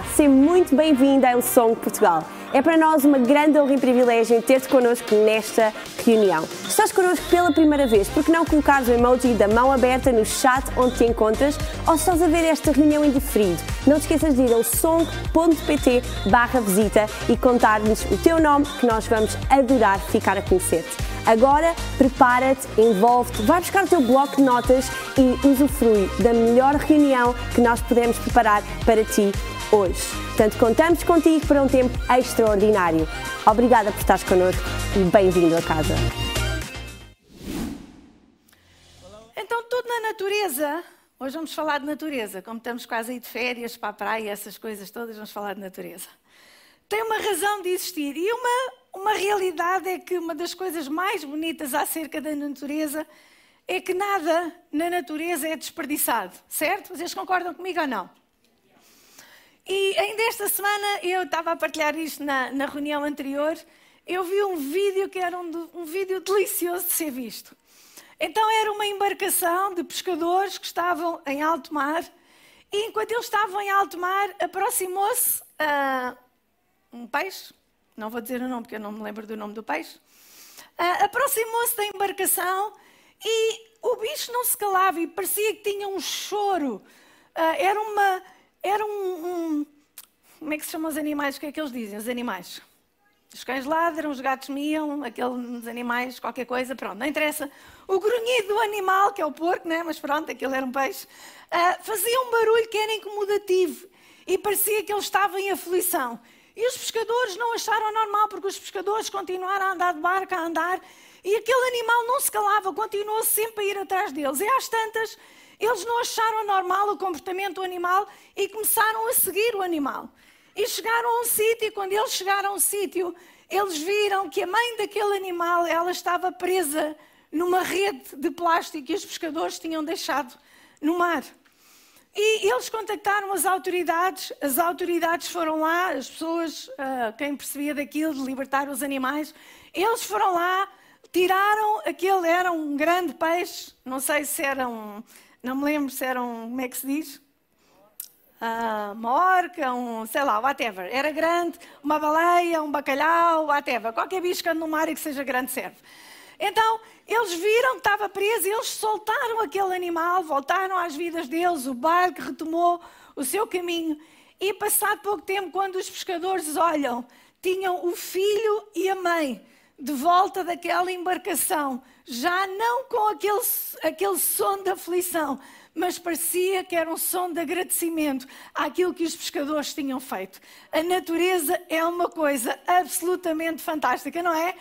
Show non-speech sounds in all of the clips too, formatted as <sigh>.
Seja muito bem-vinda ao Som Portugal. É para nós uma grande honra e privilégio ter-te connosco nesta reunião. Estás connosco pela primeira vez, por que não colocares o emoji da mão aberta no chat onde te encontras ou estás a ver esta reunião em diferido, não te esqueças de ir ao som.pt barra visita e contar-nos o teu nome que nós vamos adorar ficar a conhecer-te. Agora, prepara-te, envolve-te, vai buscar o teu bloco de notas e usufrui da melhor reunião que nós podemos preparar para ti hoje. Portanto, contamos contigo para um tempo extraordinário. Obrigada por estares connosco e bem-vindo a casa. Então, tudo na natureza. Hoje vamos falar de natureza. Como estamos quase aí de férias para a praia, essas coisas todas, vamos falar de natureza. Tem uma razão de existir e uma uma realidade é que uma das coisas mais bonitas acerca da natureza é que nada na natureza é desperdiçado, certo? Vocês concordam comigo ou não? E ainda esta semana eu estava a partilhar isto na, na reunião anterior. Eu vi um vídeo que era um, um vídeo delicioso de ser visto. Então era uma embarcação de pescadores que estavam em alto mar e enquanto eles estavam em alto mar aproximou-se uh, um peixe, não vou dizer o nome porque eu não me lembro do nome do peixe, uh, aproximou-se da embarcação e o bicho não se calava e parecia que tinha um choro. Uh, era uma. Era um, um, Como é que se chamam os animais? O que é que eles dizem? Os animais. Os cães ladram, os gatos miam, aqueles animais, qualquer coisa, pronto, não interessa. O grunhido do animal, que é o porco, né? mas pronto, aquele era um peixe, uh, fazia um barulho que era incomodativo e parecia que ele estava em aflição. E os pescadores não acharam normal, porque os pescadores continuaram a andar de barca, a andar, e aquele animal não se calava, continuou sempre a ir atrás deles. E às tantas, eles não acharam normal o comportamento do animal e começaram a seguir o animal. E chegaram a um sítio, e quando eles chegaram a um sítio, eles viram que a mãe daquele animal, ela estava presa numa rede de plástico que os pescadores tinham deixado no mar. E eles contactaram as autoridades, as autoridades foram lá, as pessoas, uh, quem percebia daquilo, de libertar os animais, eles foram lá, tiraram aquele, era um grande peixe, não sei se era um, não me lembro se era um, como é que se diz? Uh, uma orca, um, sei lá, whatever. Era grande, uma baleia, um bacalhau, whatever. Qualquer bicho que ande no mar e que seja grande serve. Então, eles viram que estava preso, eles soltaram aquele animal, voltaram às vidas deles, o barco retomou o seu caminho. E passado pouco tempo, quando os pescadores olham, tinham o filho e a mãe de volta daquela embarcação, já não com aquele, aquele som de aflição, mas parecia que era um som de agradecimento àquilo que os pescadores tinham feito. A natureza é uma coisa absolutamente fantástica, não é?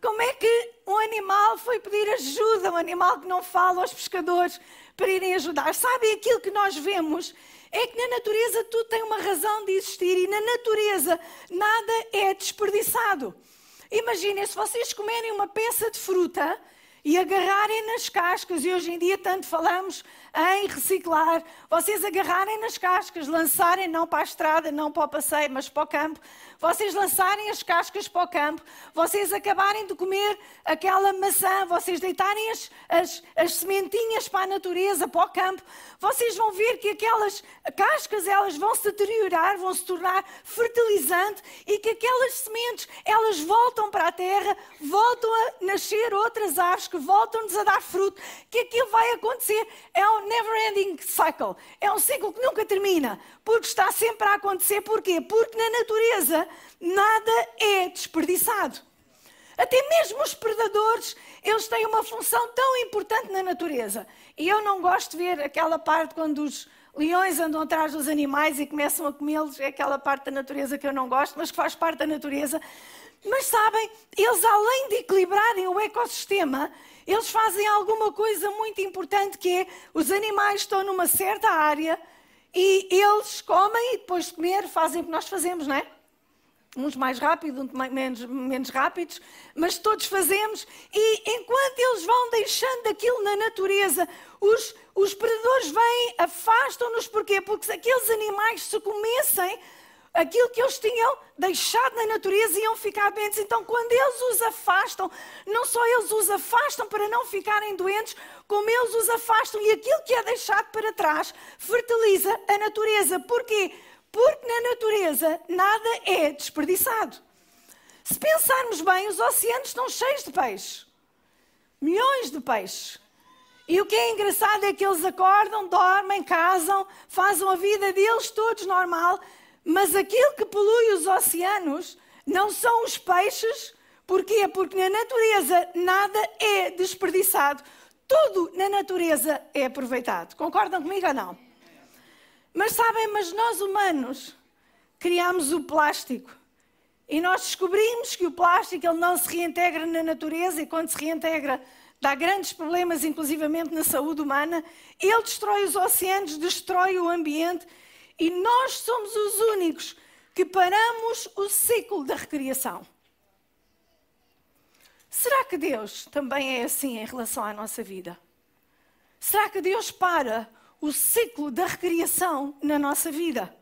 Como é que um animal foi pedir ajuda, um animal que não fala aos pescadores para irem ajudar? Sabe aquilo que nós vemos? É que na natureza tudo tem uma razão de existir e na natureza nada é desperdiçado. Imaginem se vocês comerem uma peça de fruta e agarrarem nas cascas, e hoje em dia tanto falamos em reciclar, vocês agarrarem nas cascas, lançarem não para a estrada, não para o passeio, mas para o campo, vocês lançarem as cascas para o campo, vocês acabarem de comer aquela maçã, vocês deitarem as, as, as sementinhas para a natureza, para o campo, vocês vão ver que aquelas cascas elas vão se deteriorar, vão se tornar fertilizante e que aquelas sementes elas voltam para a terra, voltam a nascer outras árvores que voltam-nos a dar fruto, que aquilo vai acontecer. É um never ending cycle. É um ciclo que nunca termina, porque está sempre a acontecer. Porquê? Porque na natureza nada é desperdiçado. Até mesmo os predadores, eles têm uma função tão importante na natureza. E eu não gosto de ver aquela parte quando os leões andam atrás dos animais e começam a comê-los. É aquela parte da natureza que eu não gosto, mas que faz parte da natureza. Mas sabem, eles além de equilibrarem o ecossistema, eles fazem alguma coisa muito importante que é os animais estão numa certa área e eles comem e depois de comer fazem o que nós fazemos, não é? Uns mais rápidos, uns menos, menos rápidos, mas todos fazemos. E enquanto eles vão deixando aquilo na natureza, os, os predadores vêm, afastam-nos. Porquê? Porque aqueles animais se comessem, aquilo que eles tinham deixado na natureza iam ficar doentes. Então, quando eles os afastam, não só eles os afastam para não ficarem doentes, como eles os afastam e aquilo que é deixado para trás fertiliza a natureza. Porquê? Porque na natureza nada é desperdiçado. Se pensarmos bem, os oceanos estão cheios de peixes. Milhões de peixes. E o que é engraçado é que eles acordam, dormem, casam, fazem a vida deles todos normal, mas aquilo que polui os oceanos não são os peixes. Porquê? Porque na natureza nada é desperdiçado. Tudo na natureza é aproveitado. Concordam comigo ou não? Mas sabem, mas nós humanos criamos o plástico. E nós descobrimos que o plástico ele não se reintegra na natureza e quando se reintegra dá grandes problemas, inclusivamente na saúde humana. Ele destrói os oceanos, destrói o ambiente e nós somos os únicos que paramos o ciclo da recriação. Será que Deus também é assim em relação à nossa vida? Será que Deus para o ciclo da recriação na nossa vida?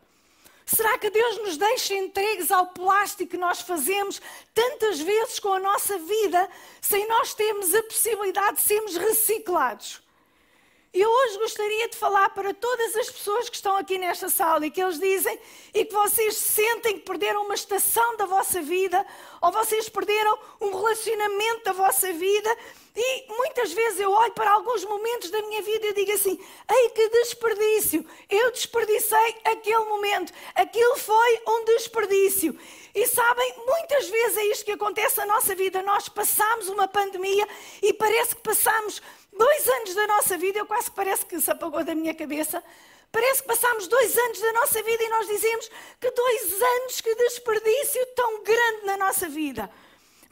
Será que Deus nos deixa entregues ao plástico que nós fazemos tantas vezes com a nossa vida, sem nós termos a possibilidade de sermos reciclados? Eu hoje gostaria de falar para todas as pessoas que estão aqui nesta sala e que eles dizem e que vocês sentem que perderam uma estação da vossa vida ou vocês perderam um relacionamento da vossa vida e muitas vezes eu olho para alguns momentos da minha vida e digo assim: ei, que desperdício! Eu desperdicei aquele momento. Aquilo foi um desperdício. E sabem, muitas vezes é isto que acontece na nossa vida. Nós passamos uma pandemia e parece que passamos dois anos da nossa vida, eu quase que parece que se apagou da minha cabeça. Parece que passamos dois anos da nossa vida e nós dizemos que dois anos, que desperdício tão grande na nossa vida.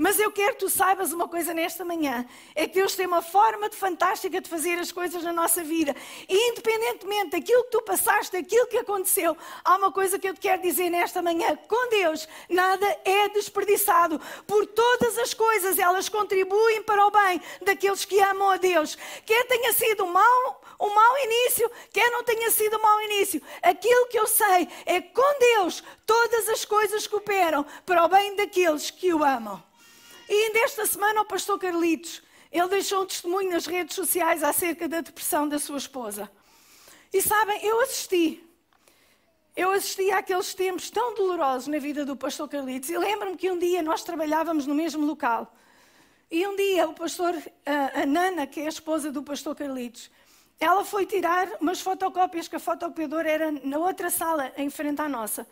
Mas eu quero que tu saibas uma coisa nesta manhã: é que Deus tem uma forma de fantástica de fazer as coisas na nossa vida. E independentemente daquilo que tu passaste, daquilo que aconteceu, há uma coisa que eu te quero dizer nesta manhã: com Deus nada é desperdiçado. Por todas as coisas elas contribuem para o bem daqueles que amam a Deus. Quer tenha sido um mau, um mau início, quer não tenha sido um mau início. Aquilo que eu sei é que com Deus todas as coisas cooperam para o bem daqueles que o amam. E ainda esta semana o pastor Carlitos, ele deixou um testemunho nas redes sociais acerca da depressão da sua esposa. E sabem, eu assisti. Eu assisti àqueles tempos tão dolorosos na vida do pastor Carlitos. E lembro-me que um dia nós trabalhávamos no mesmo local. E um dia o pastor, a, Nana, que é a esposa do pastor Carlitos, ela foi tirar umas fotocópias que a fotocopiadora era na outra sala, em frente à nossa.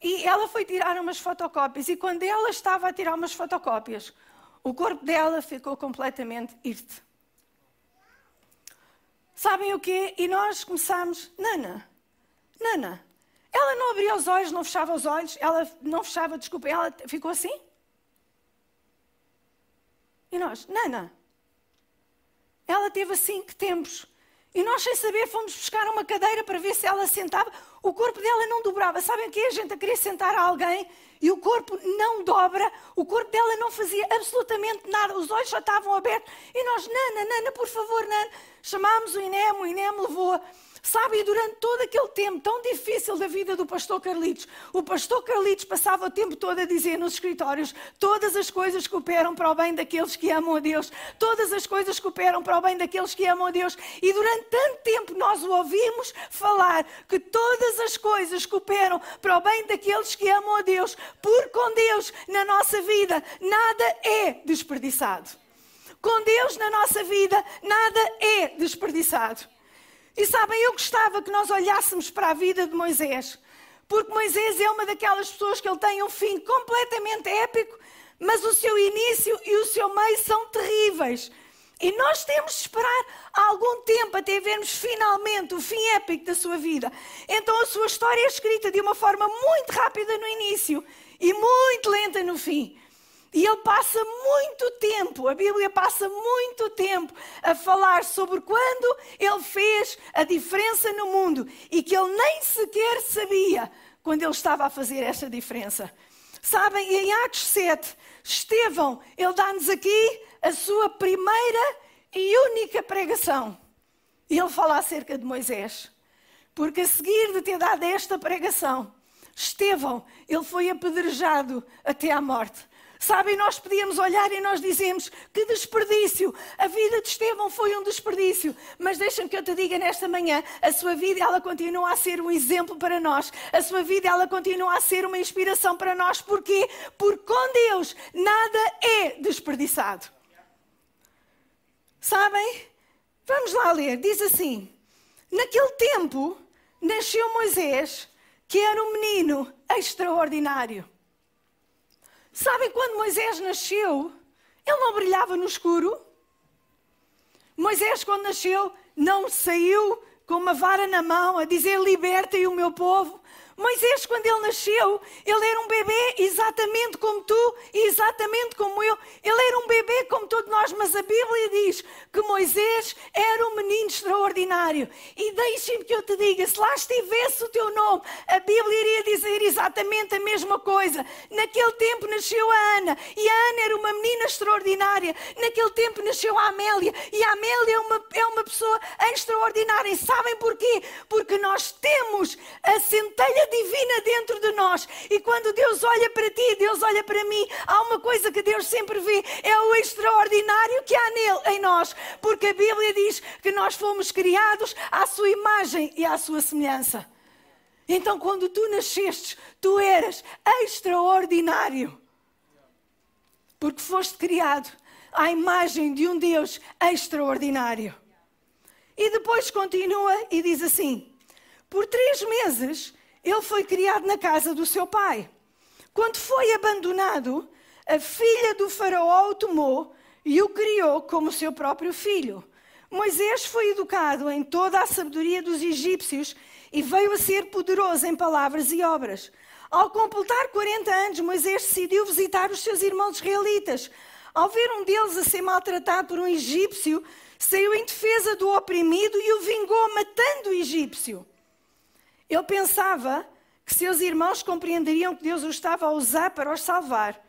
E ela foi tirar umas fotocópias, e quando ela estava a tirar umas fotocópias, o corpo dela ficou completamente irte. Sabem o quê? E nós começamos, Nana, Nana, ela não abria os olhos, não fechava os olhos, ela não fechava, desculpa, ela ficou assim. E nós, Nana, ela teve assim que tempos. E nós, sem saber, fomos buscar uma cadeira para ver se ela sentava. O corpo dela não dobrava. Sabem o que? A gente a querer sentar a alguém e o corpo não dobra. O corpo dela não fazia absolutamente nada. Os olhos já estavam abertos. E nós, Nana, Nana, por favor, Nana. Chamámos o INEM, o INEM levou-a. Sabe, e durante todo aquele tempo tão difícil da vida do pastor Carlitos, o pastor Carlitos passava o tempo todo a dizer nos escritórios: todas as coisas cooperam para o bem daqueles que amam a Deus, todas as coisas cooperam para o bem daqueles que amam a Deus. E durante tanto tempo nós o ouvimos falar que todas as coisas cooperam para o bem daqueles que amam a Deus, por com Deus na nossa vida nada é desperdiçado. Com Deus na nossa vida nada é desperdiçado. E sabem, eu gostava que nós olhássemos para a vida de Moisés, porque Moisés é uma daquelas pessoas que ele tem um fim completamente épico, mas o seu início e o seu meio são terríveis. E nós temos de esperar algum tempo até vermos finalmente o fim épico da sua vida. Então a sua história é escrita de uma forma muito rápida no início e muito lenta no fim. E ele passa muito tempo, a Bíblia passa muito tempo a falar sobre quando ele fez a diferença no mundo e que ele nem sequer sabia quando ele estava a fazer esta diferença. Sabem, em Atos 7, Estevão, ele dá-nos aqui a sua primeira e única pregação. E ele fala acerca de Moisés. Porque a seguir de ter dado esta pregação, Estevão, ele foi apedrejado até à morte. Sabem, nós podíamos olhar e nós dizemos que desperdício. A vida de Estevão foi um desperdício. Mas deixa-me que eu te diga nesta manhã, a sua vida ela continua a ser um exemplo para nós. A sua vida ela continua a ser uma inspiração para nós. Porquê? Porque com Deus nada é desperdiçado. Sabem? Vamos lá ler. Diz assim: Naquele tempo nasceu Moisés, que era um menino extraordinário. Sabem quando Moisés nasceu? Ele não brilhava no escuro. Moisés, quando nasceu, não saiu com uma vara na mão a dizer: Libertem o meu povo. Moisés, quando ele nasceu, ele era um bebê exatamente como tu e exatamente como eu. Ele era um bebê como todos nós, mas a Bíblia diz que Moisés era um menino extraordinário. E deixe-me que eu te diga: se lá estivesse o teu nome, a Bíblia iria dizer exatamente a mesma coisa. Naquele tempo nasceu a Ana, e a Ana era uma menina extraordinária. Naquele tempo nasceu a Amélia, e a Amélia é uma, é uma pessoa extraordinária. E sabem porquê? Porque nós temos a centelha divina dentro de nós. E quando Deus olha para ti, Deus olha para mim, há uma coisa que Deus sempre vê: é o extraordinário que há nele, em nós. Porque a Bíblia diz que nós fomos criados à sua imagem e à sua semelhança. Então, quando tu nasceste, tu eras extraordinário. Porque foste criado à imagem de um Deus extraordinário. E depois continua e diz assim: Por três meses ele foi criado na casa do seu pai. Quando foi abandonado, a filha do faraó o tomou e o criou como seu próprio filho. Moisés foi educado em toda a sabedoria dos egípcios e veio a ser poderoso em palavras e obras. Ao completar 40 anos, Moisés decidiu visitar os seus irmãos israelitas. Ao ver um deles a ser maltratado por um egípcio, saiu em defesa do oprimido e o vingou matando o egípcio. Ele pensava que seus irmãos compreenderiam que Deus o estava a usar para os salvar,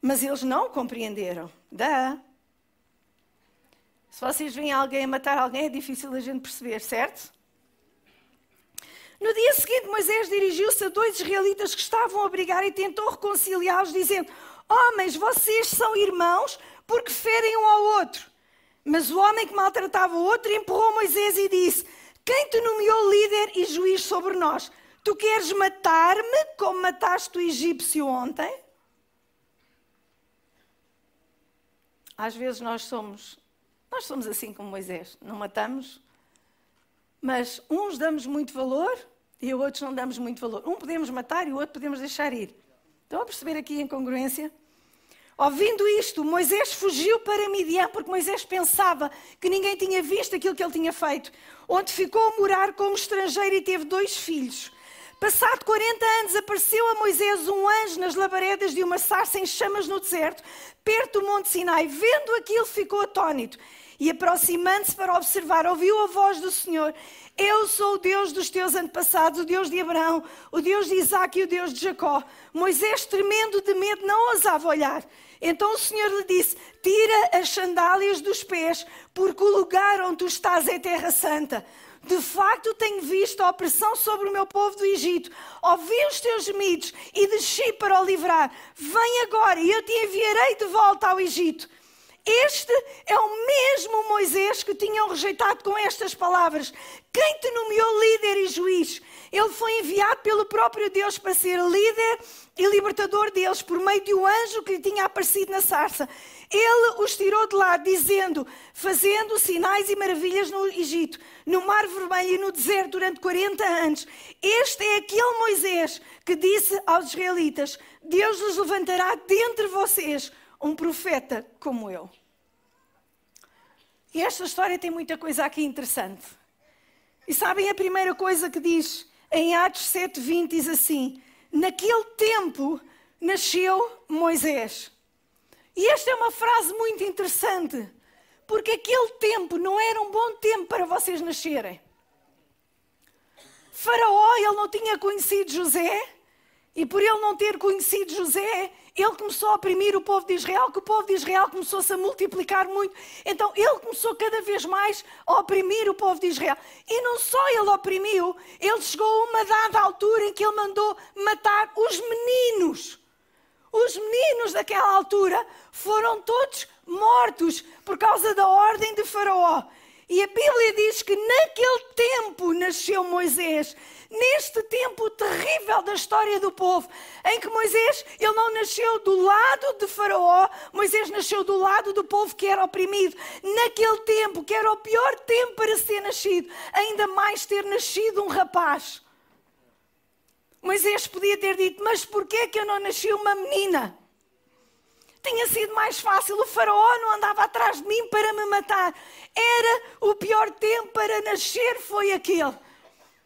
mas eles não compreenderam. Dá. Se vocês veem alguém a matar alguém, é difícil a gente perceber, certo? No dia seguinte, Moisés dirigiu-se a dois israelitas que estavam a brigar e tentou reconciliá-los, dizendo: Homens, vocês são irmãos porque ferem um ao outro. Mas o homem que maltratava o outro empurrou Moisés e disse: quem te nomeou líder e juiz sobre nós? Tu queres matar-me como mataste o egípcio ontem? Às vezes nós somos, nós somos assim como Moisés, não matamos, mas uns damos muito valor e outros não damos muito valor. Um podemos matar e o outro podemos deixar ir. Estão a perceber aqui a incongruência? Ouvindo isto, Moisés fugiu para Midian, porque Moisés pensava que ninguém tinha visto aquilo que ele tinha feito, onde ficou a morar como estrangeiro e teve dois filhos. Passado 40 anos, apareceu a Moisés um anjo nas labaredas de uma sarça em chamas no deserto, perto do Monte Sinai. Vendo aquilo, ficou atônito e, aproximando-se para observar, ouviu a voz do Senhor eu sou o Deus dos teus antepassados, o Deus de Abraão, o Deus de Isaac e o Deus de Jacó. Moisés, tremendo de medo, não ousava olhar. Então o Senhor lhe disse: Tira as sandálias dos pés, porque o lugar onde tu estás é terra santa. De facto, tenho visto a opressão sobre o meu povo do Egito. Ouvi os teus gemidos e desci para o livrar. Vem agora e eu te enviarei de volta ao Egito. Este é o mesmo Moisés que tinham rejeitado com estas palavras. Quem te nomeou líder e juiz? Ele foi enviado pelo próprio Deus para ser líder e libertador deles por meio de um anjo que lhe tinha aparecido na sarça. Ele os tirou de lá, dizendo, fazendo sinais e maravilhas no Egito, no Mar Vermelho e no deserto durante 40 anos. Este é aquele Moisés que disse aos israelitas: Deus os levantará dentre vocês um profeta como eu. E esta história tem muita coisa aqui interessante. E sabem a primeira coisa que diz em Atos 7:20 diz assim: Naquele tempo nasceu Moisés. E esta é uma frase muito interessante, porque aquele tempo não era um bom tempo para vocês nascerem. Faraó, ele não tinha conhecido José, e por ele não ter conhecido José, ele começou a oprimir o povo de Israel, que o povo de Israel começou-se a multiplicar muito. Então ele começou cada vez mais a oprimir o povo de Israel. E não só ele oprimiu, ele chegou a uma dada altura em que ele mandou matar os meninos. os meninos daquela altura foram todos mortos por causa da ordem de Faraó. E a Bíblia diz que naquele tempo nasceu Moisés, neste tempo terrível da história do povo, em que Moisés, ele não nasceu do lado de Faraó, Moisés nasceu do lado do povo que era oprimido. Naquele tempo, que era o pior tempo para ser nascido, ainda mais ter nascido um rapaz. Moisés podia ter dito: Mas porquê que eu não nasci uma menina? Tinha sido mais fácil, o faraó não andava atrás de mim para me matar. Era o pior tempo para nascer, foi aquele.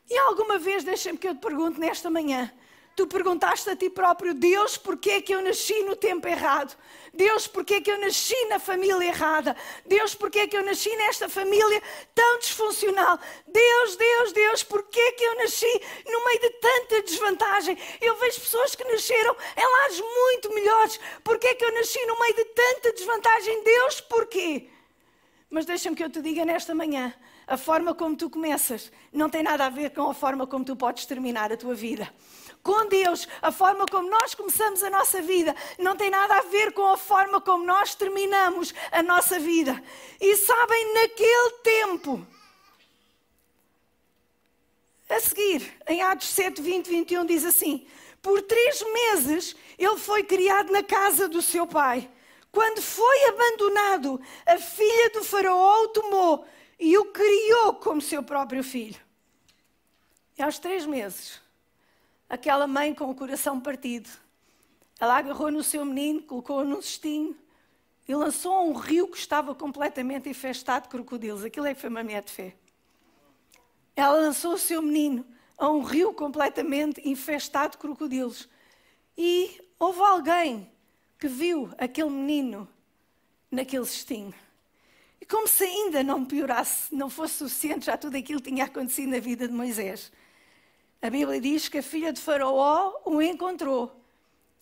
E alguma vez, deixa-me que eu te pergunte nesta manhã, Tu perguntaste a ti próprio, Deus, porquê é que eu nasci no tempo errado? Deus, porquê é que eu nasci na família errada? Deus, porquê é que eu nasci nesta família tão disfuncional? Deus, Deus, Deus, porquê é que eu nasci no meio de tanta desvantagem? Eu vejo pessoas que nasceram em lares muito melhores. Porquê é que eu nasci no meio de tanta desvantagem? Deus, porquê? Mas deixa-me que eu te diga nesta manhã, a forma como tu começas não tem nada a ver com a forma como tu podes terminar a tua vida com Deus, a forma como nós começamos a nossa vida, não tem nada a ver com a forma como nós terminamos a nossa vida. E sabem, naquele tempo, a seguir, em Atos 7, 20, 21, diz assim: Por três meses ele foi criado na casa do seu pai. Quando foi abandonado, a filha do Faraó o tomou e o criou como seu próprio filho. E aos três meses, aquela mãe com o coração partido. Ela agarrou no seu menino, colocou-o num cestinho e lançou a um rio que estava completamente infestado de crocodilos. Aquilo é que foi uma mulher de fé. Ela lançou o seu menino a um rio completamente infestado de crocodilos. E houve alguém que viu aquele menino naquele cestinho. E como se ainda não piorasse, não fosse suficiente já tudo aquilo que tinha acontecido na vida de Moisés. A Bíblia diz que a filha de Faraó o encontrou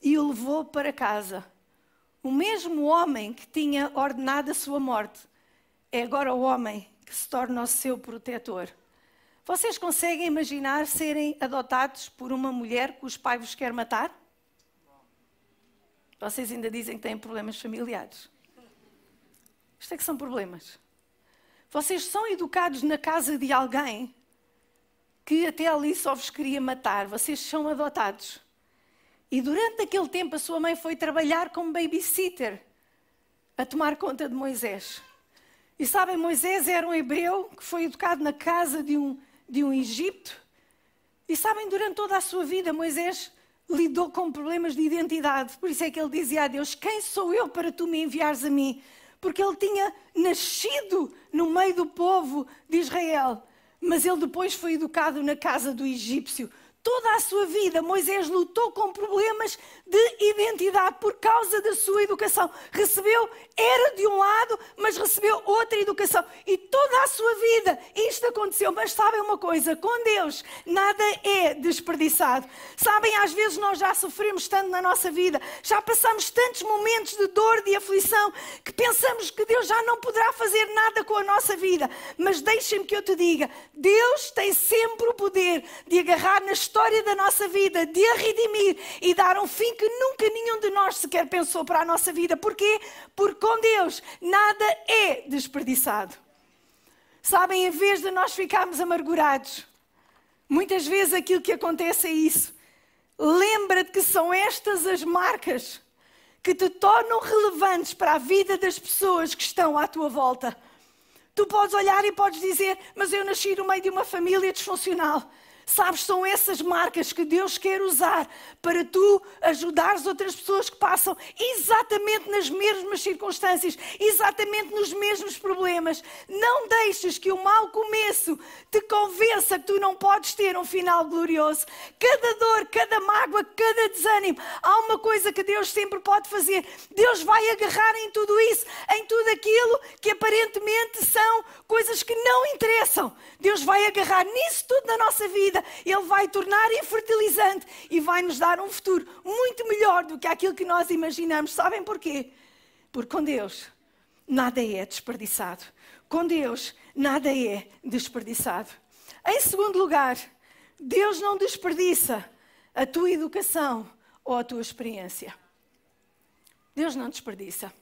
e o levou para casa. O mesmo homem que tinha ordenado a sua morte é agora o homem que se torna o seu protetor. Vocês conseguem imaginar serem adotados por uma mulher que os pais vos quer matar? Vocês ainda dizem que têm problemas familiares. Isto é que são problemas. Vocês são educados na casa de alguém que até ali só vos queria matar. Vocês são adotados. E durante aquele tempo a sua mãe foi trabalhar como babysitter a tomar conta de Moisés. E sabem, Moisés era um hebreu que foi educado na casa de um, de um Egito. E sabem, durante toda a sua vida, Moisés lidou com problemas de identidade. Por isso é que ele dizia a Deus: Quem sou eu para tu me enviares a mim? Porque ele tinha nascido no meio do povo de Israel mas ele depois foi educado na casa do egípcio. Toda a sua vida, Moisés lutou com problemas de identidade por causa da sua educação. Recebeu, era de um lado, mas recebeu outra educação. E toda a sua vida isto aconteceu. Mas sabem uma coisa: com Deus nada é desperdiçado. Sabem, às vezes nós já sofremos tanto na nossa vida, já passamos tantos momentos de dor, de aflição, que pensamos que Deus já não poderá fazer nada com a nossa vida. Mas deixem-me que eu te diga: Deus tem sempre o poder de agarrar na história história da nossa vida, de a redimir e dar um fim que nunca nenhum de nós sequer pensou para a nossa vida. Porquê? Porque com Deus nada é desperdiçado. Sabem, em vez de nós ficarmos amargurados, muitas vezes aquilo que acontece é isso. Lembra-te que são estas as marcas que te tornam relevantes para a vida das pessoas que estão à tua volta. Tu podes olhar e podes dizer, mas eu nasci no meio de uma família disfuncional. Sabes, são essas marcas que Deus quer usar para tu ajudares outras pessoas que passam exatamente nas mesmas circunstâncias, exatamente nos mesmos problemas. Não deixes que o mau começo te convença que tu não podes ter um final glorioso. Cada dor, cada mágoa, cada desânimo, há uma coisa que Deus sempre pode fazer. Deus vai agarrar em tudo isso, em tudo aquilo que aparentemente são coisas que não interessam. Deus vai agarrar nisso tudo na nossa vida vida, Ele vai tornar infertilizante e vai nos dar um futuro muito melhor do que aquilo que nós imaginamos. Sabem porquê? Porque com Deus nada é desperdiçado. Com Deus nada é desperdiçado. Em segundo lugar, Deus não desperdiça a tua educação ou a tua experiência. Deus não desperdiça.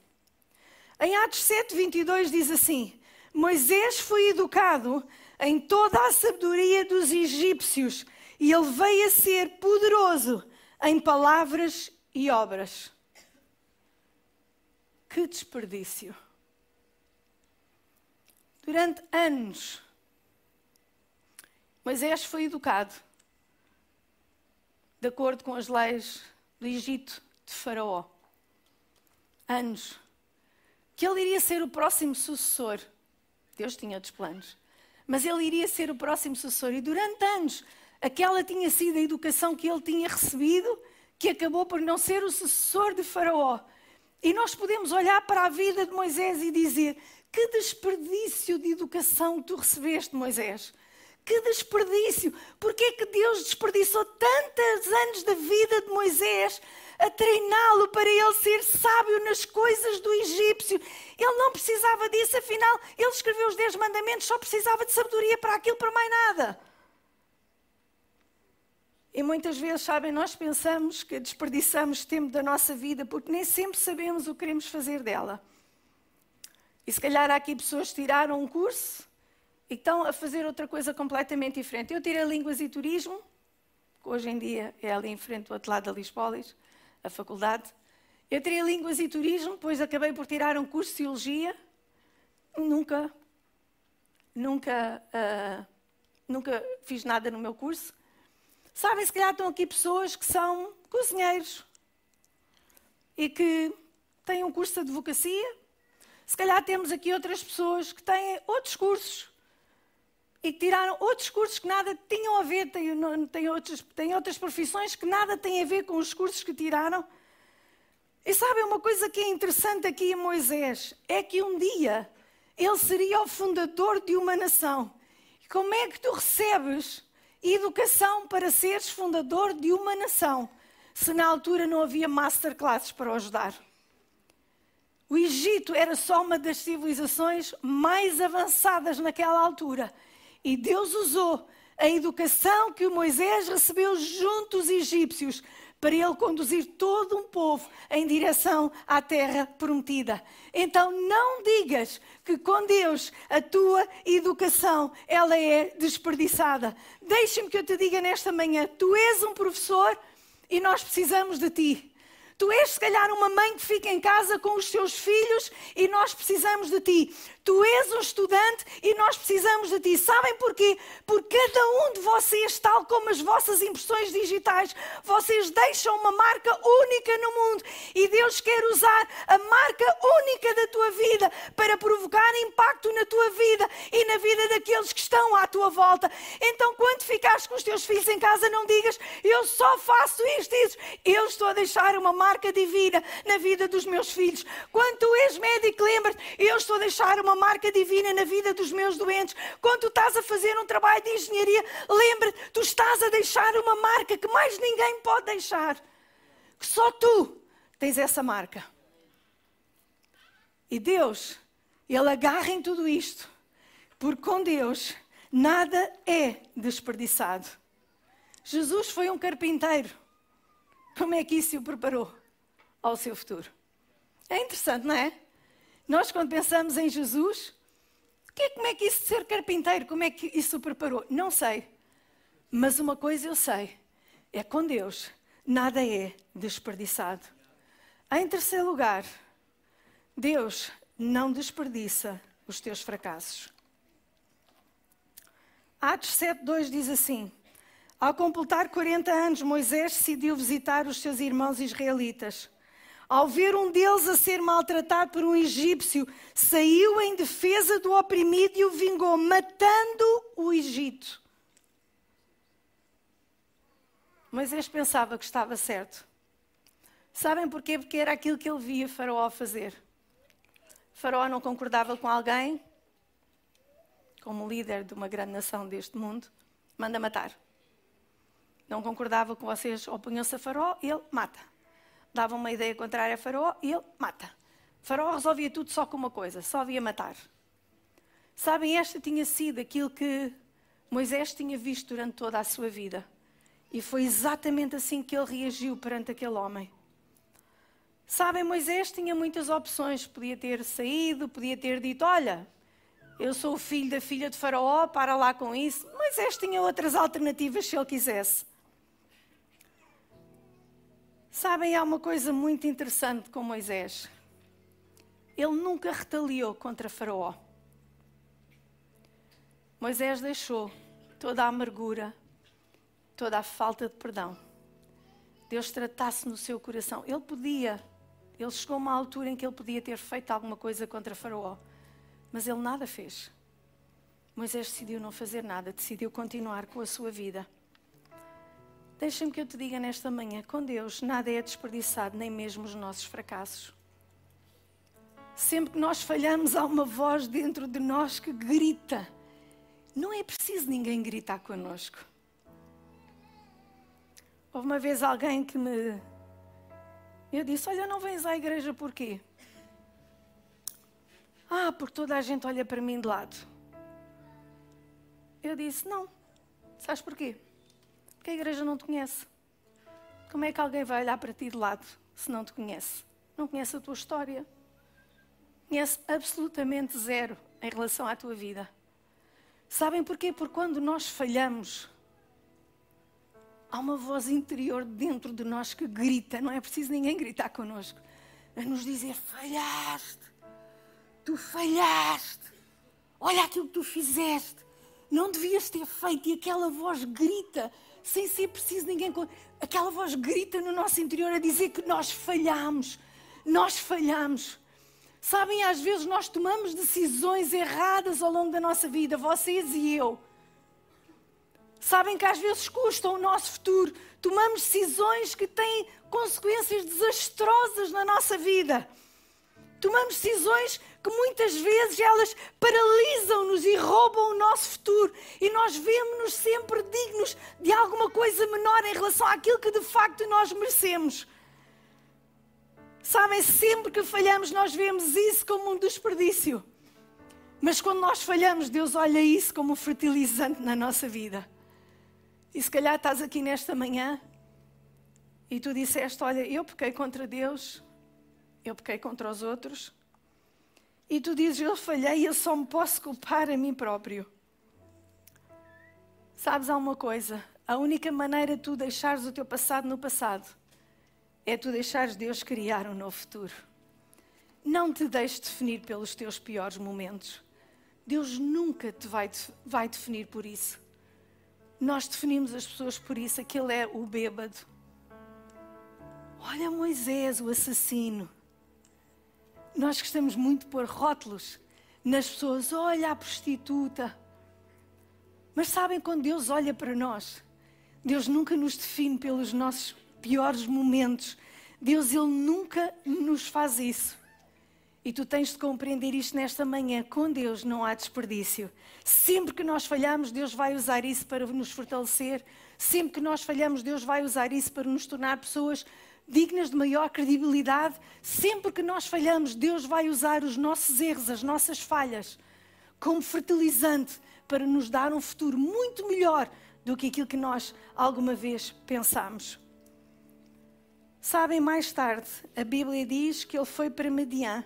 Em Atos 7, 22 diz assim: Moisés foi educado em toda a sabedoria dos egípcios e ele veio a ser poderoso em palavras e obras. Que desperdício! Durante anos, Moisés foi educado de acordo com as leis do Egito de Faraó. Anos. Que ele iria ser o próximo sucessor. Deus tinha outros planos. Mas ele iria ser o próximo sucessor. E durante anos, aquela tinha sido a educação que ele tinha recebido, que acabou por não ser o sucessor de Faraó. E nós podemos olhar para a vida de Moisés e dizer: que desperdício de educação tu recebeste, Moisés. Que desperdício! Porquê é que Deus desperdiçou tantos anos da vida de Moisés a treiná-lo para ele ser sábio nas coisas do egípcio? Ele não precisava disso, afinal, ele escreveu os Dez Mandamentos, só precisava de sabedoria para aquilo, para mais nada. E muitas vezes, sabem, nós pensamos que desperdiçamos tempo da nossa vida porque nem sempre sabemos o que queremos fazer dela. E se calhar há aqui pessoas que tiraram um curso e estão a fazer outra coisa completamente diferente. Eu tirei Línguas e Turismo, que hoje em dia é ali em frente do outro lado da Lispolis, a faculdade. Eu tirei Línguas e Turismo, depois acabei por tirar um curso de Teologia. Nunca, nunca, uh, nunca fiz nada no meu curso. Sabem, se calhar estão aqui pessoas que são cozinheiros e que têm um curso de advocacia. Se calhar temos aqui outras pessoas que têm outros cursos e tiraram outros cursos que nada tinham a ver, têm, têm, outros, têm outras profissões que nada têm a ver com os cursos que tiraram. E sabem uma coisa que é interessante aqui em Moisés? É que um dia ele seria o fundador de uma nação. Como é que tu recebes educação para seres fundador de uma nação, se na altura não havia masterclasses para o ajudar? O Egito era só uma das civilizações mais avançadas naquela altura. E Deus usou a educação que Moisés recebeu junto dos egípcios para ele conduzir todo um povo em direção à terra prometida. Então não digas que com Deus a tua educação ela é desperdiçada. Deixa-me que eu te diga nesta manhã, tu és um professor e nós precisamos de ti. Tu és, se calhar, uma mãe que fica em casa com os seus filhos e nós precisamos de ti. Tu és um estudante e nós precisamos de ti. Sabem porquê? Porque cada um de vocês, tal como as vossas impressões digitais, vocês deixam uma marca única no mundo e Deus quer usar a marca única da tua vida para provocar impacto na tua vida e na vida daqueles que estão à tua volta. Então, quando ficares com os teus filhos em casa, não digas eu só faço isto isso. Eu estou a deixar uma marca divina na vida dos meus filhos. Quando tu és médico, lembra-te, eu estou a deixar uma marca divina na vida dos meus doentes. Quando tu estás a fazer um trabalho de engenharia, lembra-te, tu estás a deixar uma marca que mais ninguém pode deixar. Que só tu tens essa marca. E Deus, Ele agarra em tudo isto, porque com Deus nada é desperdiçado. Jesus foi um carpinteiro. Como é que isso o preparou ao seu futuro? É interessante, não é? Nós, quando pensamos em Jesus, que, como é que isso de ser carpinteiro, como é que isso o preparou? Não sei. Mas uma coisa eu sei: é com Deus, nada é desperdiçado. Em terceiro lugar, Deus não desperdiça os teus fracassos. Atos 7,2 diz assim: ao completar 40 anos, Moisés decidiu visitar os seus irmãos israelitas. Ao ver um deles a ser maltratado por um egípcio, saiu em defesa do oprimido e o vingou, matando o Egito. Moisés pensava que estava certo. Sabem porquê? Porque era aquilo que ele via Faraó fazer. Faraó não concordava com alguém, como líder de uma grande nação deste mundo, manda matar não concordava com vocês, opunham-se a Faraó, ele mata. Dava uma ideia contrária a Faraó, ele mata. Faraó resolvia tudo só com uma coisa, só havia matar. Sabem, esta tinha sido aquilo que Moisés tinha visto durante toda a sua vida. E foi exatamente assim que ele reagiu perante aquele homem. Sabem, Moisés tinha muitas opções. Podia ter saído, podia ter dito: Olha, eu sou o filho da filha de Faraó, para lá com isso. Moisés tinha outras alternativas se ele quisesse. Sabem, há uma coisa muito interessante com Moisés. Ele nunca retaliou contra Faraó. Moisés deixou toda a amargura, toda a falta de perdão. Deus tratasse no seu coração. Ele podia, ele chegou a uma altura em que ele podia ter feito alguma coisa contra Faraó, mas ele nada fez. Moisés decidiu não fazer nada, decidiu continuar com a sua vida. Deixa-me que eu te diga nesta manhã: com Deus nada é desperdiçado, nem mesmo os nossos fracassos. Sempre que nós falhamos, há uma voz dentro de nós que grita. Não é preciso ninguém gritar conosco. Houve uma vez alguém que me. Eu disse: Olha, não vens à igreja porquê? Ah, porque toda a gente olha para mim de lado. Eu disse: Não. Sabes porquê? Porque a igreja não te conhece. Como é que alguém vai olhar para ti de lado se não te conhece? Não conhece a tua história. Conhece absolutamente zero em relação à tua vida. Sabem porquê? Porque quando nós falhamos, há uma voz interior dentro de nós que grita, não é preciso ninguém gritar connosco, a nos dizer: falhaste, tu falhaste, olha aquilo que tu fizeste, não devias ter feito, e aquela voz grita, sem ser preciso ninguém. Aquela voz grita no nosso interior a dizer que nós falhamos, nós falhamos. Sabem, às vezes nós tomamos decisões erradas ao longo da nossa vida, vocês e eu. Sabem que às vezes custam o nosso futuro. Tomamos decisões que têm consequências desastrosas na nossa vida. Tomamos decisões que muitas vezes elas paralisam-nos e roubam o nosso futuro. E nós vemos-nos sempre dignos de alguma coisa menor em relação àquilo que de facto nós merecemos. Sabem, sempre que falhamos, nós vemos isso como um desperdício. Mas quando nós falhamos, Deus olha isso como um fertilizante na nossa vida. E se calhar estás aqui nesta manhã e tu disseste: Olha, eu pequei contra Deus, eu pequei contra os outros. E tu dizes: Eu falhei eu só me posso culpar a mim próprio. Sabes alguma coisa? A única maneira de tu deixares o teu passado no passado é tu deixares Deus criar um novo futuro. Não te deixes definir pelos teus piores momentos. Deus nunca te vai, vai definir por isso. Nós definimos as pessoas por isso. Aquele é o bêbado. Olha Moisés, o assassino. Nós gostamos muito de pôr rótulos nas pessoas. Olha a prostituta. Mas sabem quando Deus olha para nós? Deus nunca nos define pelos nossos piores momentos. Deus, Ele nunca nos faz isso. E tu tens de compreender isto nesta manhã. Com Deus não há desperdício. Sempre que nós falhamos, Deus vai usar isso para nos fortalecer. Sempre que nós falhamos, Deus vai usar isso para nos tornar pessoas dignas de maior credibilidade. Sempre que nós falhamos, Deus vai usar os nossos erros, as nossas falhas, como fertilizante para nos dar um futuro muito melhor do que aquilo que nós alguma vez pensámos. Sabem, mais tarde, a Bíblia diz que ele foi para Median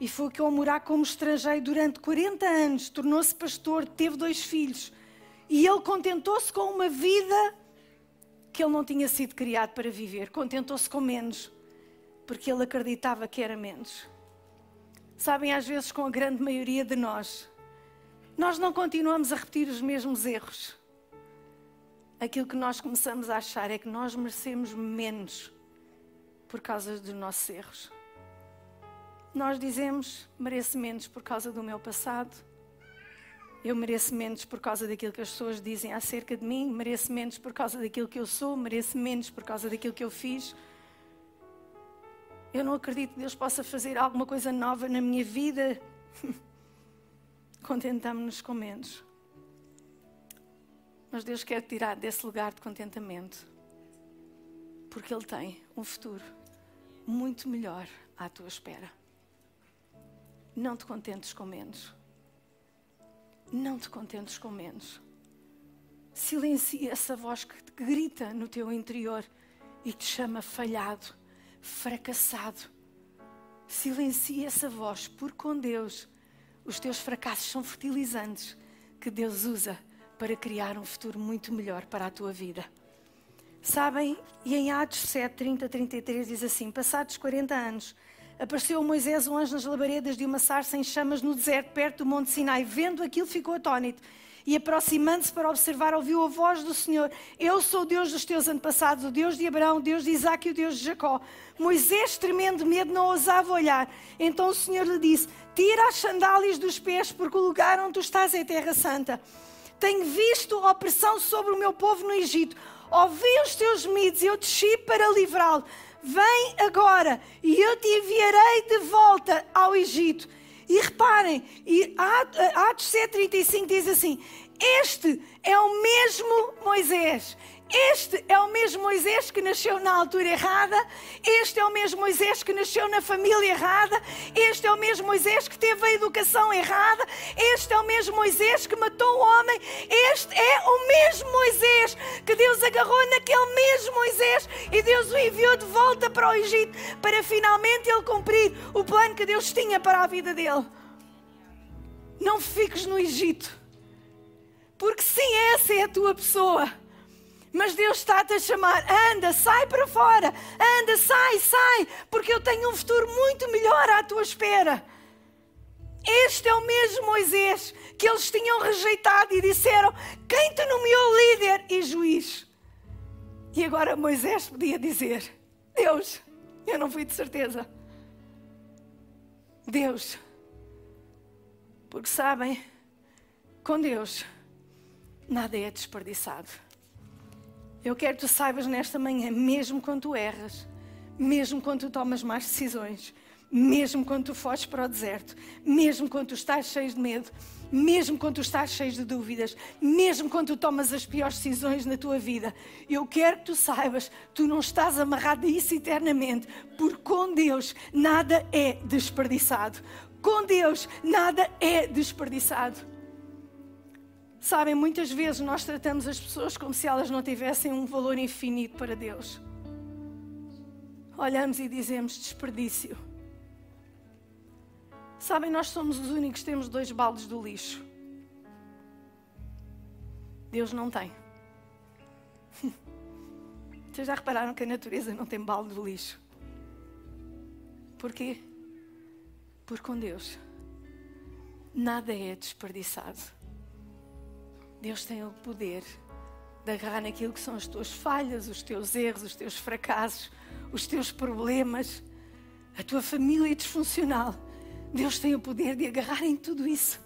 e foi que ao morar como estrangeiro durante 40 anos, tornou-se pastor, teve dois filhos e ele contentou-se com uma vida que ele não tinha sido criado para viver, contentou-se com menos, porque ele acreditava que era menos. Sabem, às vezes, com a grande maioria de nós, nós não continuamos a repetir os mesmos erros. Aquilo que nós começamos a achar é que nós merecemos menos por causa dos nossos erros. Nós dizemos mereço menos por causa do meu passado. Eu mereço menos por causa daquilo que as pessoas dizem acerca de mim, mereço menos por causa daquilo que eu sou, mereço menos por causa daquilo que eu fiz. Eu não acredito que Deus possa fazer alguma coisa nova na minha vida. <laughs> Contentamos-nos com menos. Mas Deus quer tirar desse lugar de contentamento porque Ele tem um futuro muito melhor à tua espera. Não te contentes com menos. Não te contentes com menos. Silencia essa voz que te grita no teu interior e te chama falhado, fracassado. Silencia essa voz, porque com Deus os teus fracassos são fertilizantes que Deus usa para criar um futuro muito melhor para a tua vida. Sabem, e em Atos 7, 30, 33 diz assim: Passados 40 anos, apareceu a Moisés um anjo nas labaredas de uma sarça em chamas no deserto, perto do Monte Sinai. Vendo aquilo, ficou atónito e aproximando-se para observar, ouviu a voz do Senhor: Eu sou o Deus dos teus antepassados, o Deus de Abraão, o Deus de Isaac e o Deus de Jacó. Moisés, tremendo de medo, não ousava olhar. Então o Senhor lhe disse: Tira as sandálias dos pés, porque o lugar onde tu estás é terra santa. Tenho visto opressão sobre o meu povo no Egito. Ouvi os teus gemidos e eu desci para livrá-lo. Vem agora e eu te enviarei de volta ao Egito. E reparem, Atos 7,35 diz assim: Este é o mesmo Moisés. Este é o mesmo Moisés que nasceu na altura errada, este é o mesmo Moisés que nasceu na família errada, este é o mesmo Moisés que teve a educação errada, este é o mesmo Moisés que matou o homem, este é o mesmo Moisés que Deus agarrou naquele mesmo Moisés e Deus o enviou de volta para o Egito para finalmente ele cumprir o plano que Deus tinha para a vida dele. Não fiques no Egito, porque sim, essa é a tua pessoa. Mas Deus está-te a chamar: anda, sai para fora, anda, sai, sai, porque eu tenho um futuro muito melhor à tua espera. Este é o mesmo Moisés que eles tinham rejeitado e disseram: Quem te nomeou líder e juiz? E agora Moisés podia dizer: Deus, eu não fui de certeza. Deus, porque sabem, com Deus, nada é desperdiçado. Eu quero que tu saibas nesta manhã, mesmo quando tu erras, mesmo quando tu tomas más decisões, mesmo quando tu foges para o deserto, mesmo quando tu estás cheio de medo, mesmo quando tu estás cheio de dúvidas, mesmo quando tu tomas as piores decisões na tua vida, eu quero que tu saibas, tu não estás amarrado a isso eternamente, porque com Deus nada é desperdiçado. Com Deus nada é desperdiçado. Sabem, muitas vezes nós tratamos as pessoas como se elas não tivessem um valor infinito para Deus. Olhamos e dizemos desperdício. Sabem, nós somos os únicos que temos dois baldes do lixo. Deus não tem. <laughs> Vocês já repararam que a natureza não tem balde de lixo? Porquê? Porque com Deus nada é desperdiçado. Deus tem o poder de agarrar naquilo que são as tuas falhas, os teus erros, os teus fracassos, os teus problemas, a tua família disfuncional. Deus tem o poder de agarrar em tudo isso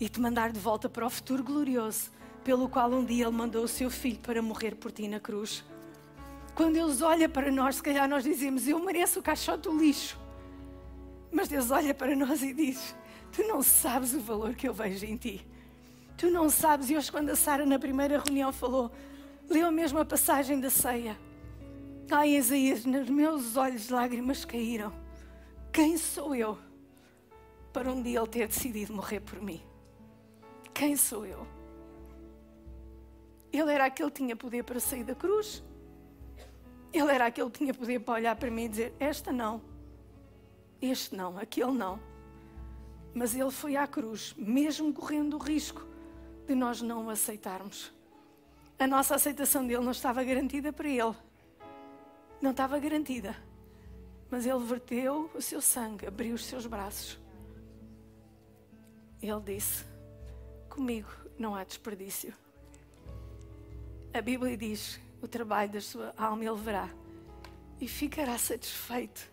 e te mandar de volta para o futuro glorioso, pelo qual um dia Ele mandou o seu filho para morrer por ti na cruz. Quando Deus olha para nós, se calhar nós dizemos: Eu mereço o caixote do lixo. Mas Deus olha para nós e diz: Tu não sabes o valor que eu vejo em ti. Tu não sabes, e hoje, quando a Sara na primeira reunião falou, leu a mesma passagem da ceia. Ai, Isaías, nos meus olhos lágrimas caíram. Quem sou eu para um dia ele ter decidido morrer por mim? Quem sou eu? Ele era aquele que tinha poder para sair da cruz. Ele era aquele que tinha poder para olhar para mim e dizer: Esta não, este não, aquele não. Mas ele foi à cruz, mesmo correndo o risco de nós não o aceitarmos. A nossa aceitação dele não estava garantida para ele. Não estava garantida. Mas ele verteu o seu sangue, abriu os seus braços. Ele disse: Comigo não há desperdício. A Bíblia diz: O trabalho da sua alma ele verá e ficará satisfeito.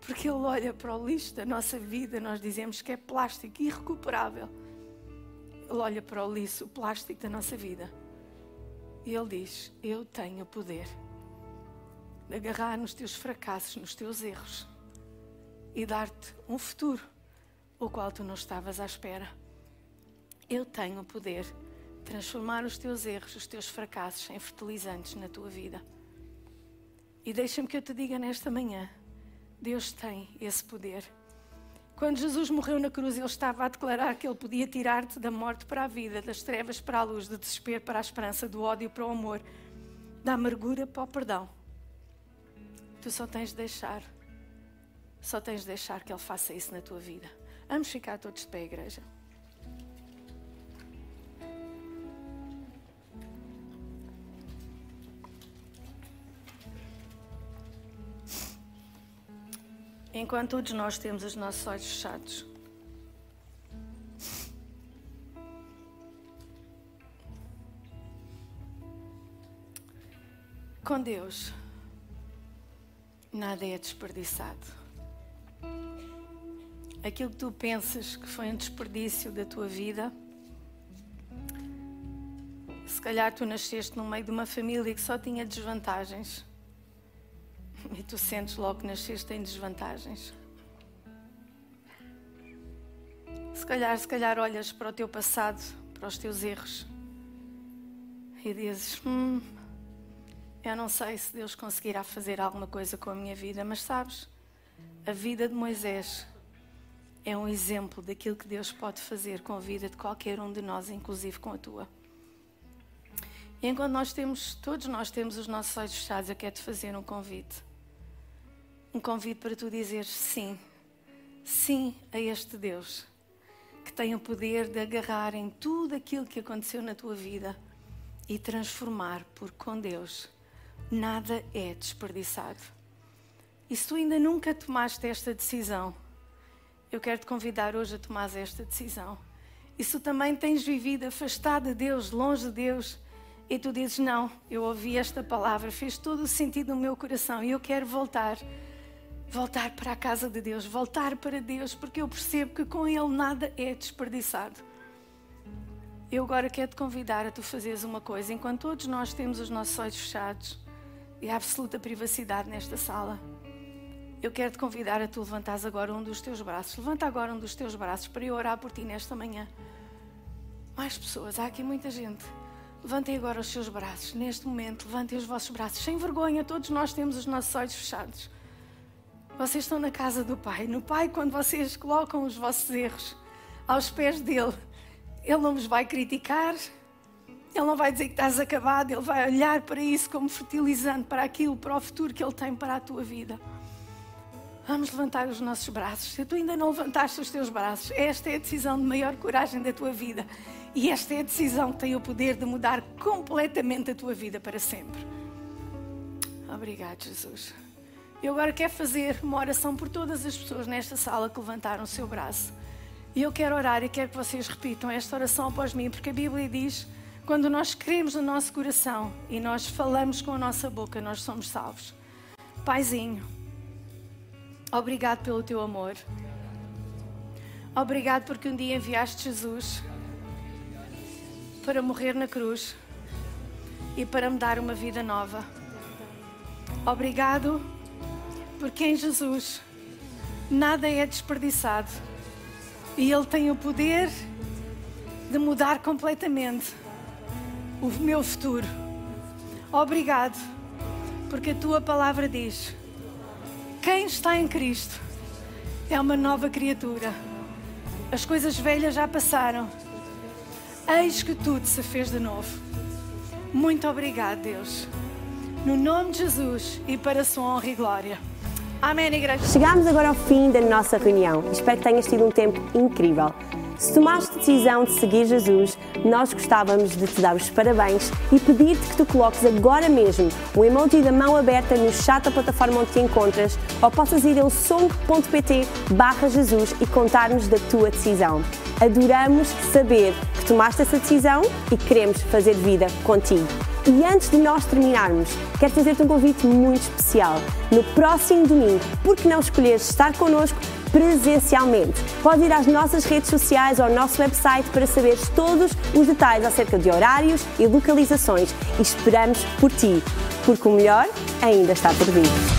Porque ele olha para o lixo da nossa vida, nós dizemos que é plástico irrecuperável ele olha para o lixo, o plástico da nossa vida. E ele diz: Eu tenho o poder de agarrar nos teus fracassos, nos teus erros e dar-te um futuro o qual tu não estavas à espera. Eu tenho o poder de transformar os teus erros, os teus fracassos em fertilizantes na tua vida. E deixa-me que eu te diga nesta manhã: Deus tem esse poder. Quando Jesus morreu na cruz, ele estava a declarar que ele podia tirar-te da morte para a vida, das trevas para a luz, do desespero para a esperança, do ódio para o amor, da amargura para o perdão. Tu só tens de deixar. Só tens de deixar que Ele faça isso na tua vida. Vamos ficar todos de pé, igreja. Enquanto todos nós temos os nossos olhos fechados, com Deus, nada é desperdiçado. Aquilo que tu pensas que foi um desperdício da tua vida, se calhar tu nasceste no meio de uma família que só tinha desvantagens e tu sentes logo que nasceste em desvantagens. Se calhar, se calhar olhas para o teu passado, para os teus erros e dizes: hum, eu não sei se Deus conseguirá fazer alguma coisa com a minha vida, mas sabes, a vida de Moisés é um exemplo daquilo que Deus pode fazer com a vida de qualquer um de nós, inclusive com a tua. E enquanto nós temos, todos nós temos os nossos olhos fechados, eu quero te fazer um convite um convite para tu dizeres sim, sim a este Deus que tem o poder de agarrar em tudo aquilo que aconteceu na tua vida e transformar, porque com Deus nada é desperdiçado. E se tu ainda nunca tomaste esta decisão, eu quero te convidar hoje a tomar esta decisão. E se tu também tens vivido afastado de Deus, longe de Deus, e tu dizes: Não, eu ouvi esta palavra, fez todo o sentido no meu coração e eu quero voltar voltar para a casa de Deus, voltar para Deus, porque eu percebo que com Ele nada é desperdiçado. Eu agora quero te convidar a tu fazeres uma coisa, enquanto todos nós temos os nossos olhos fechados e a absoluta privacidade nesta sala. Eu quero te convidar a tu levantares agora um dos teus braços. Levanta agora um dos teus braços para eu orar por ti nesta manhã. Mais pessoas, há aqui muita gente. Levantem agora os seus braços. Neste momento, levantem os vossos braços. Sem vergonha, todos nós temos os nossos olhos fechados. Vocês estão na casa do Pai. No Pai, quando vocês colocam os vossos erros aos pés dele, ele não vos vai criticar, ele não vai dizer que estás acabado, ele vai olhar para isso como fertilizante para aquilo, para o futuro que ele tem para a tua vida. Vamos levantar os nossos braços. Se tu ainda não levantaste os teus braços, esta é a decisão de maior coragem da tua vida. E esta é a decisão que tem o poder de mudar completamente a tua vida para sempre. Obrigado, Jesus. Eu agora quero fazer uma oração por todas as pessoas nesta sala que levantaram o seu braço. E eu quero orar e quero que vocês repitam esta oração após mim, porque a Bíblia diz: quando nós queremos no nosso coração e nós falamos com a nossa boca, nós somos salvos. Paizinho, obrigado pelo teu amor. Obrigado porque um dia enviaste Jesus para morrer na cruz e para me dar uma vida nova. Obrigado porque em Jesus nada é desperdiçado e Ele tem o poder de mudar completamente o meu futuro. Obrigado, porque a tua palavra diz: quem está em Cristo é uma nova criatura. As coisas velhas já passaram, eis que tudo se fez de novo. Muito obrigado, Deus. No nome de Jesus e para a sua honra e glória. Amém, igreja. Chegamos agora ao fim da nossa reunião. Espero que tenhas tido um tempo incrível. Se tomaste decisão de seguir Jesus, nós gostávamos de te dar os parabéns e pedir-te que tu coloques agora mesmo o emoji da mão aberta no chat da plataforma onde te encontras ou possas ir ao song.pt barra Jesus e contar-nos da tua decisão. Adoramos saber que tomaste essa decisão e queremos fazer vida contigo. E antes de nós terminarmos, quero fazer-te um convite muito especial. No próximo domingo, por que não escolheres estar connosco presencialmente? Pode ir às nossas redes sociais ou ao nosso website para saberes todos os detalhes acerca de horários e localizações e esperamos por ti, porque o melhor ainda está por vir.